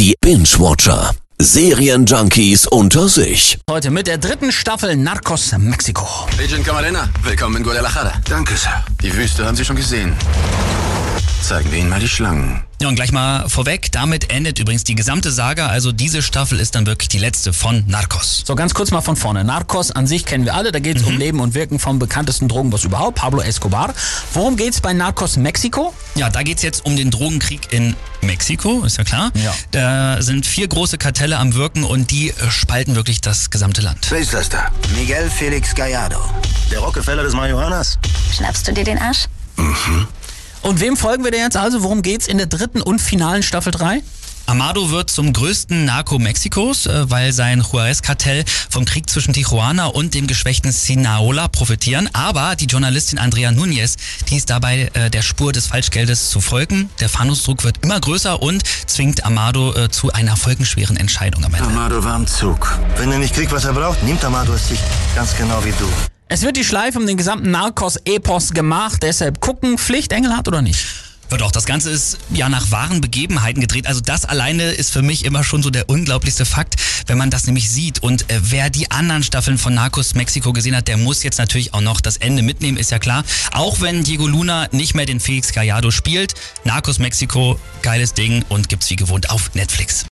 Die Binge-Watcher. Serienjunkies unter sich. Heute mit der dritten Staffel Narcos Mexiko. Agent Camarena, willkommen in Guadalajara. Danke, Sir. Die Wüste haben Sie schon gesehen. Zeigen wir Ihnen mal die Schlangen. Ja, und gleich mal vorweg, damit endet übrigens die gesamte Saga. Also diese Staffel ist dann wirklich die letzte von Narcos. So, ganz kurz mal von vorne. Narcos an sich kennen wir alle. Da geht es mhm. um Leben und Wirken vom bekanntesten Drogenboss überhaupt, Pablo Escobar. Worum geht es bei Narcos Mexiko? Ja, da geht es jetzt um den Drogenkrieg in Mexiko, ist ja klar. Ja. Da sind vier große Kartelle am Wirken und die spalten wirklich das gesamte Land. Da? Miguel Felix Gallardo. Der Rockefeller des Marihuanas. Schnappst du dir den Arsch? Mhm. Und wem folgen wir denn jetzt also? Worum geht's in der dritten und finalen Staffel 3? Amado wird zum größten Narco Mexikos, äh, weil sein Juarez-Kartell vom Krieg zwischen Tijuana und dem geschwächten Sinaola profitieren. Aber die Journalistin Andrea Núñez, die ist dabei äh, der Spur des Falschgeldes zu folgen. Der Fahndungsdruck wird immer größer und zwingt Amado äh, zu einer folgenschweren Entscheidung am Ende. Amado war am Zug. Wenn er nicht kriegt, was er braucht, nimmt Amado es sich ganz genau wie du. Es wird die Schleife um den gesamten Narcos-Epos gemacht, deshalb gucken, Pflicht Engelhardt oder nicht? Wird auch. Das Ganze ist ja nach wahren Begebenheiten gedreht. Also das alleine ist für mich immer schon so der unglaublichste Fakt, wenn man das nämlich sieht. Und äh, wer die anderen Staffeln von Narcos Mexiko gesehen hat, der muss jetzt natürlich auch noch das Ende mitnehmen, ist ja klar. Auch wenn Diego Luna nicht mehr den Felix Gallardo spielt. Narcos Mexiko, geiles Ding und gibt's wie gewohnt auf Netflix.